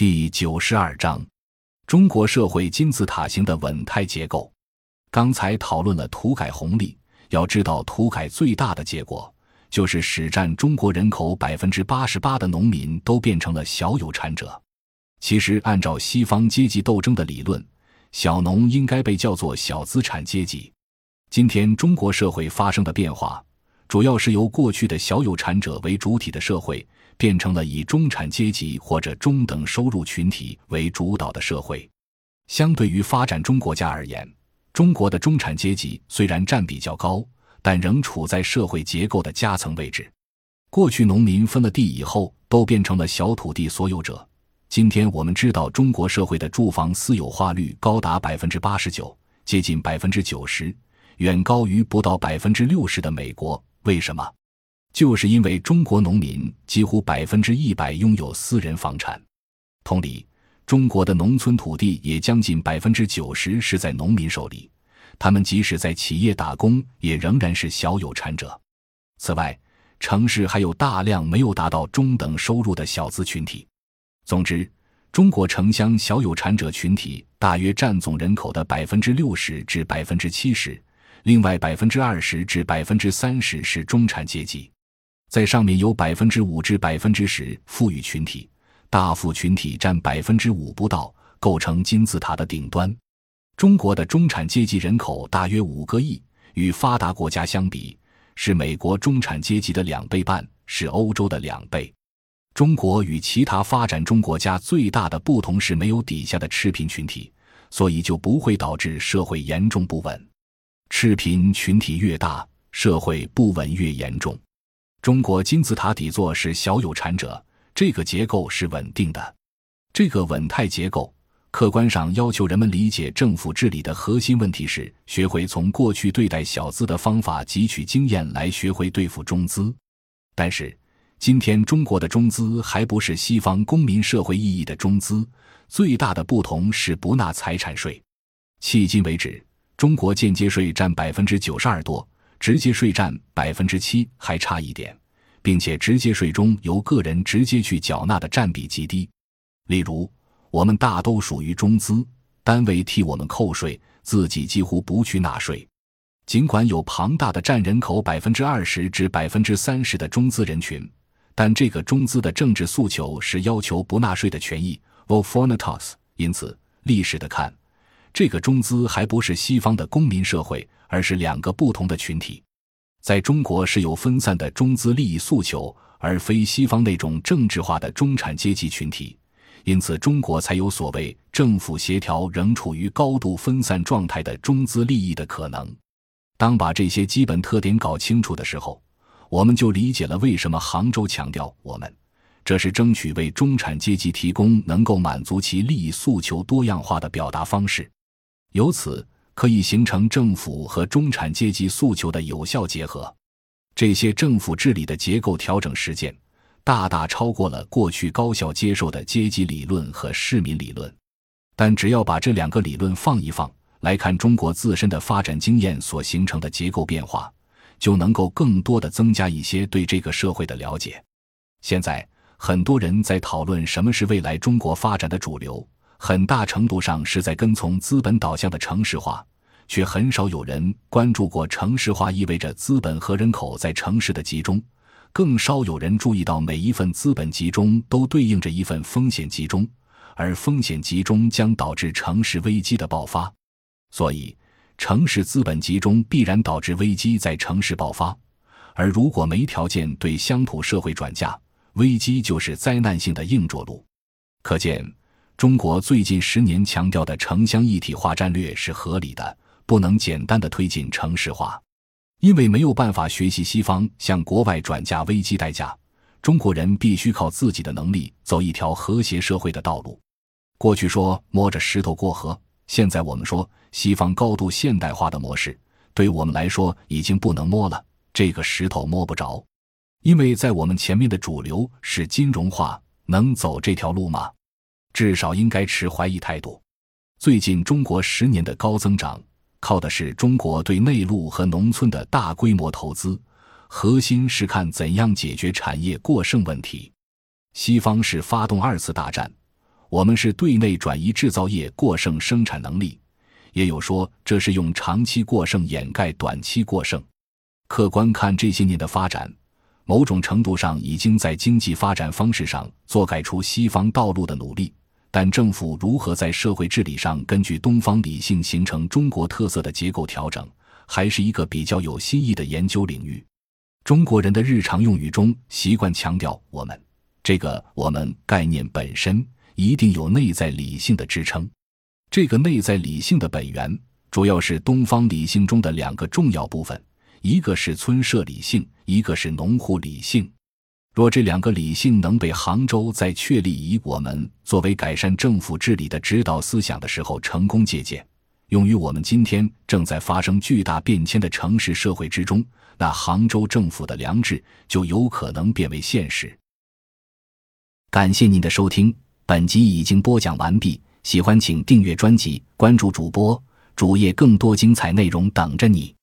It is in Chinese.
第九十二章：中国社会金字塔形的稳态结构。刚才讨论了土改红利，要知道土改最大的结果就是使占中国人口百分之八十八的农民都变成了小有产者。其实，按照西方阶级斗争的理论，小农应该被叫做小资产阶级。今天中国社会发生的变化，主要是由过去的小有产者为主体的社会。变成了以中产阶级或者中等收入群体为主导的社会。相对于发展中国家而言，中国的中产阶级虽然占比较高，但仍处在社会结构的夹层位置。过去农民分了地以后，都变成了小土地所有者。今天我们知道，中国社会的住房私有化率高达百分之八十九，接近百分之九十，远高于不到百分之六十的美国。为什么？就是因为中国农民几乎百分之一百拥有私人房产，同理，中国的农村土地也将近百分之九十是在农民手里，他们即使在企业打工，也仍然是小有产者。此外，城市还有大量没有达到中等收入的小资群体。总之，中国城乡小有产者群体大约占总人口的百分之六十至百分之七十，另外百分之二十至百分之三十是中产阶级。在上面有百分之五至百分之十富裕群体，大富群体占百分之五不到，构成金字塔的顶端。中国的中产阶级人口大约五个亿，与发达国家相比，是美国中产阶级的两倍半，是欧洲的两倍。中国与其他发展中国家最大的不同是没有底下的赤贫群体，所以就不会导致社会严重不稳。赤贫群体越大，社会不稳越严重。中国金字塔底座是小有产者，这个结构是稳定的。这个稳态结构，客观上要求人们理解政府治理的核心问题是学会从过去对待小资的方法汲取经验，来学会对付中资。但是，今天中国的中资还不是西方公民社会意义的中资，最大的不同是不纳财产税。迄今为止，中国间接税占百分之九十二多。直接税占百分之七还差一点，并且直接税中由个人直接去缴纳的占比极低。例如，我们大都属于中资，单位替我们扣税，自己几乎不去纳税。尽管有庞大的占人口百分之二十至百分之三十的中资人群，但这个中资的政治诉求是要求不纳税的权益 （vote for n a t o s 因此，历史的看，这个中资还不是西方的公民社会。而是两个不同的群体，在中国是有分散的中资利益诉求，而非西方那种政治化的中产阶级群体，因此中国才有所谓政府协调仍处于高度分散状态的中资利益的可能。当把这些基本特点搞清楚的时候，我们就理解了为什么杭州强调我们，这是争取为中产阶级提供能够满足其利益诉求多样化的表达方式，由此。可以形成政府和中产阶级诉求的有效结合。这些政府治理的结构调整实践，大大超过了过去高校接受的阶级理论和市民理论。但只要把这两个理论放一放，来看中国自身的发展经验所形成的结构变化，就能够更多的增加一些对这个社会的了解。现在很多人在讨论什么是未来中国发展的主流，很大程度上是在跟从资本导向的城市化。却很少有人关注过城市化意味着资本和人口在城市的集中，更少有人注意到每一份资本集中都对应着一份风险集中，而风险集中将导致城市危机的爆发。所以，城市资本集中必然导致危机在城市爆发，而如果没条件对乡土社会转嫁，危机就是灾难性的硬着陆。可见，中国最近十年强调的城乡一体化战略是合理的。不能简单的推进城市化，因为没有办法学习西方向国外转嫁危机代价。中国人必须靠自己的能力走一条和谐社会的道路。过去说摸着石头过河，现在我们说西方高度现代化的模式对我们来说已经不能摸了。这个石头摸不着，因为在我们前面的主流是金融化，能走这条路吗？至少应该持怀疑态度。最近中国十年的高增长。靠的是中国对内陆和农村的大规模投资，核心是看怎样解决产业过剩问题。西方是发动二次大战，我们是对内转移制造业过剩生产能力，也有说这是用长期过剩掩盖短期过剩。客观看这些年的发展，某种程度上已经在经济发展方式上做改出西方道路的努力。但政府如何在社会治理上根据东方理性形成中国特色的结构调整，还是一个比较有新意的研究领域。中国人的日常用语中习惯强调“我们”这个“我们”概念本身一定有内在理性的支撑。这个内在理性的本源主要是东方理性中的两个重要部分，一个是村社理性，一个是农户理性。若这两个理性能被杭州在确立以我们作为改善政府治理的指导思想的时候成功借鉴，用于我们今天正在发生巨大变迁的城市社会之中，那杭州政府的良知就有可能变为现实。感谢您的收听，本集已经播讲完毕。喜欢请订阅专辑，关注主播主页，更多精彩内容等着你。